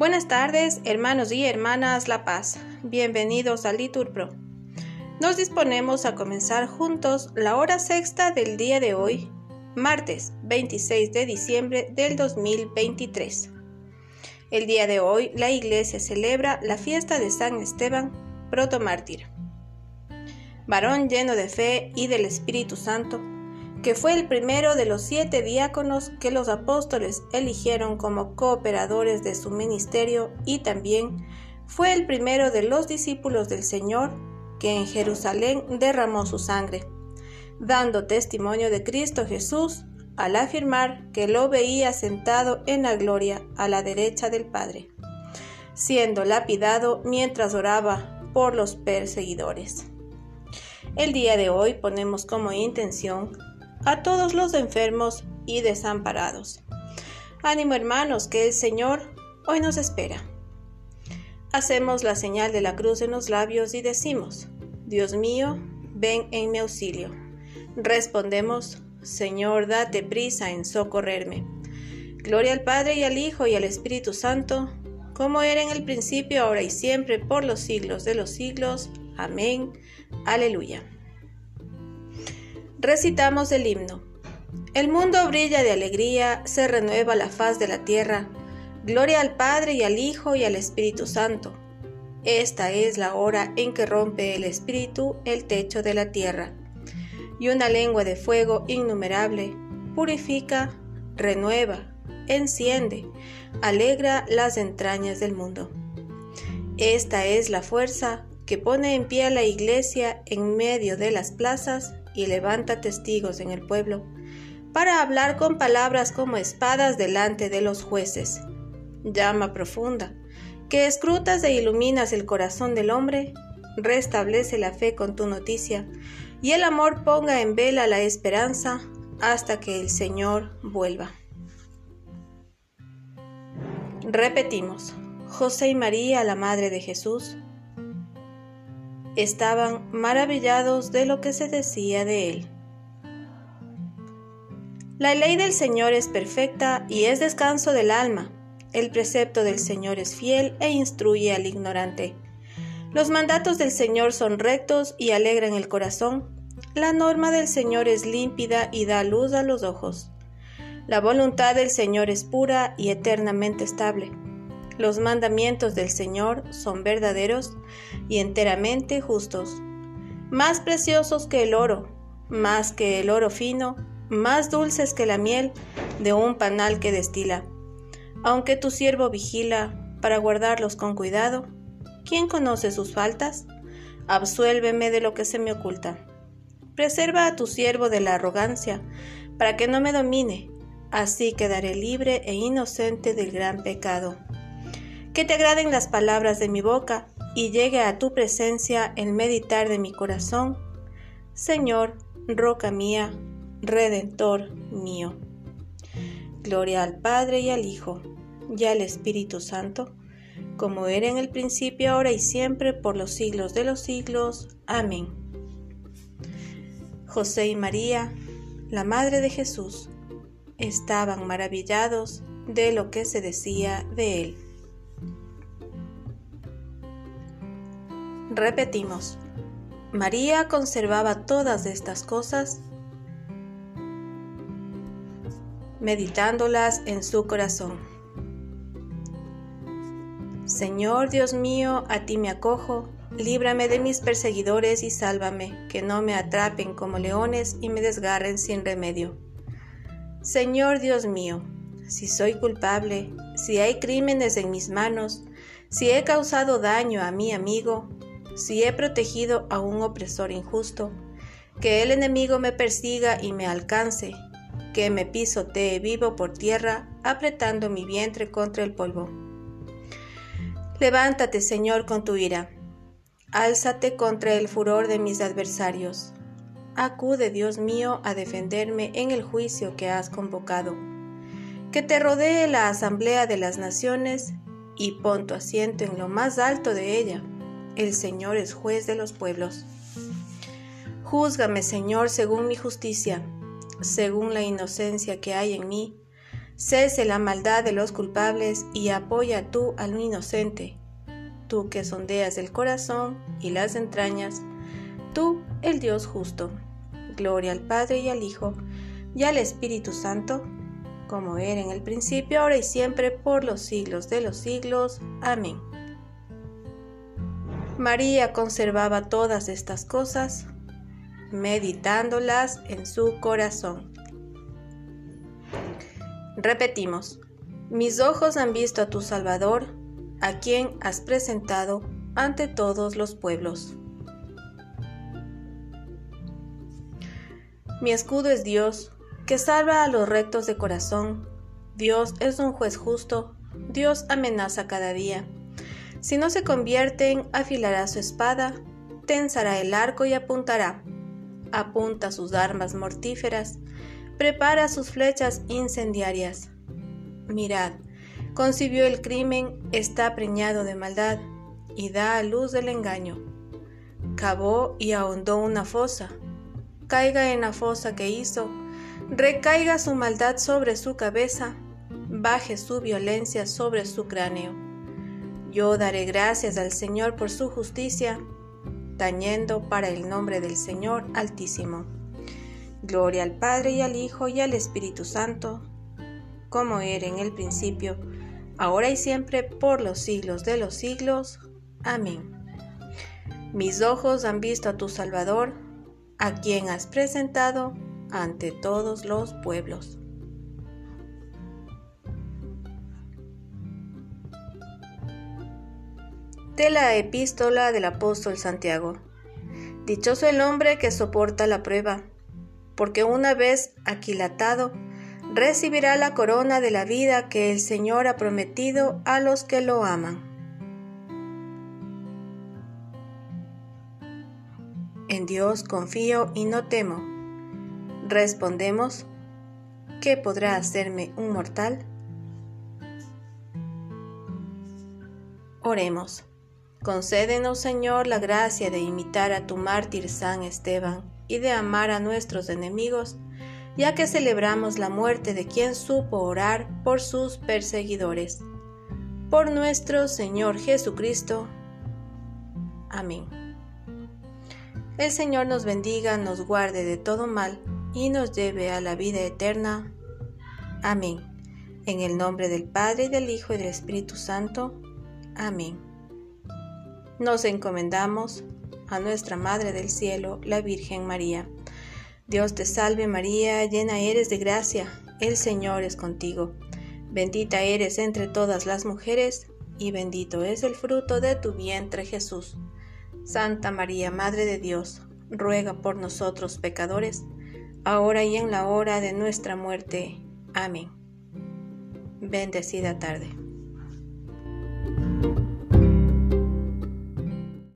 Buenas tardes, hermanos y hermanas La Paz. Bienvenidos a Liturpro. Nos disponemos a comenzar juntos la hora sexta del día de hoy, martes 26 de diciembre del 2023. El día de hoy la iglesia celebra la fiesta de San Esteban, protomártir. Varón lleno de fe y del Espíritu Santo, que fue el primero de los siete diáconos que los apóstoles eligieron como cooperadores de su ministerio y también fue el primero de los discípulos del Señor que en Jerusalén derramó su sangre, dando testimonio de Cristo Jesús al afirmar que lo veía sentado en la gloria a la derecha del Padre, siendo lapidado mientras oraba por los perseguidores. El día de hoy ponemos como intención a todos los enfermos y desamparados. Ánimo hermanos, que el Señor hoy nos espera. Hacemos la señal de la cruz en los labios y decimos, Dios mío, ven en mi auxilio. Respondemos, Señor, date prisa en socorrerme. Gloria al Padre y al Hijo y al Espíritu Santo, como era en el principio, ahora y siempre, por los siglos de los siglos. Amén. Aleluya. Recitamos el himno. El mundo brilla de alegría, se renueva la faz de la tierra. Gloria al Padre y al Hijo y al Espíritu Santo. Esta es la hora en que rompe el Espíritu el techo de la tierra. Y una lengua de fuego innumerable purifica, renueva, enciende, alegra las entrañas del mundo. Esta es la fuerza que pone en pie a la iglesia en medio de las plazas y levanta testigos en el pueblo, para hablar con palabras como espadas delante de los jueces. Llama profunda, que escrutas e iluminas el corazón del hombre, restablece la fe con tu noticia, y el amor ponga en vela la esperanza hasta que el Señor vuelva. Repetimos, José y María, la Madre de Jesús, estaban maravillados de lo que se decía de él. La ley del Señor es perfecta y es descanso del alma. El precepto del Señor es fiel e instruye al ignorante. Los mandatos del Señor son rectos y alegran el corazón. La norma del Señor es límpida y da luz a los ojos. La voluntad del Señor es pura y eternamente estable. Los mandamientos del Señor son verdaderos y enteramente justos, más preciosos que el oro, más que el oro fino, más dulces que la miel de un panal que destila. Aunque tu siervo vigila para guardarlos con cuidado, ¿quién conoce sus faltas? Absuélveme de lo que se me oculta. Preserva a tu siervo de la arrogancia, para que no me domine, así quedaré libre e inocente del gran pecado que te agraden las palabras de mi boca y llegue a tu presencia el meditar de mi corazón. Señor, roca mía, redentor mío. Gloria al Padre y al Hijo y al Espíritu Santo, como era en el principio, ahora y siempre, por los siglos de los siglos. Amén. José y María, la Madre de Jesús, estaban maravillados de lo que se decía de él. Repetimos, María conservaba todas estas cosas meditándolas en su corazón. Señor Dios mío, a ti me acojo, líbrame de mis perseguidores y sálvame, que no me atrapen como leones y me desgarren sin remedio. Señor Dios mío, si soy culpable, si hay crímenes en mis manos, si he causado daño a mi amigo, si he protegido a un opresor injusto, que el enemigo me persiga y me alcance, que me pisotee vivo por tierra, apretando mi vientre contra el polvo. Levántate, Señor, con tu ira. Álzate contra el furor de mis adversarios. Acude, Dios mío, a defenderme en el juicio que has convocado. Que te rodee la asamblea de las naciones y pon tu asiento en lo más alto de ella el Señor es juez de los pueblos. Júzgame, Señor, según mi justicia, según la inocencia que hay en mí, Cese la maldad de los culpables y apoya tú al inocente. Tú que sondeas el corazón y las entrañas, tú el Dios justo. Gloria al Padre y al Hijo y al Espíritu Santo, como era en el principio, ahora y siempre, por los siglos de los siglos. Amén. María conservaba todas estas cosas, meditándolas en su corazón. Repetimos, mis ojos han visto a tu Salvador, a quien has presentado ante todos los pueblos. Mi escudo es Dios, que salva a los rectos de corazón. Dios es un juez justo, Dios amenaza cada día. Si no se convierten, afilará su espada, tensará el arco y apuntará. Apunta sus armas mortíferas, prepara sus flechas incendiarias. Mirad, concibió el crimen, está preñado de maldad, y da a luz del engaño. Cavó y ahondó una fosa. Caiga en la fosa que hizo, recaiga su maldad sobre su cabeza, baje su violencia sobre su cráneo. Yo daré gracias al Señor por su justicia, tañendo para el nombre del Señor Altísimo. Gloria al Padre y al Hijo y al Espíritu Santo, como era en el principio, ahora y siempre, por los siglos de los siglos. Amén. Mis ojos han visto a tu Salvador, a quien has presentado ante todos los pueblos. De la epístola del apóstol Santiago. Dichoso el hombre que soporta la prueba porque una vez aquilatado, recibirá la corona de la vida que el Señor ha prometido a los que lo aman. En Dios confío y no temo. Respondemos, ¿qué podrá hacerme un mortal? Oremos. Concédenos, Señor, la gracia de imitar a tu mártir San Esteban y de amar a nuestros enemigos, ya que celebramos la muerte de quien supo orar por sus perseguidores. Por nuestro Señor Jesucristo. Amén. El Señor nos bendiga, nos guarde de todo mal y nos lleve a la vida eterna. Amén. En el nombre del Padre, del Hijo y del Espíritu Santo. Amén. Nos encomendamos a nuestra Madre del Cielo, la Virgen María. Dios te salve María, llena eres de gracia, el Señor es contigo. Bendita eres entre todas las mujeres, y bendito es el fruto de tu vientre Jesús. Santa María, Madre de Dios, ruega por nosotros pecadores, ahora y en la hora de nuestra muerte. Amén. Bendecida tarde.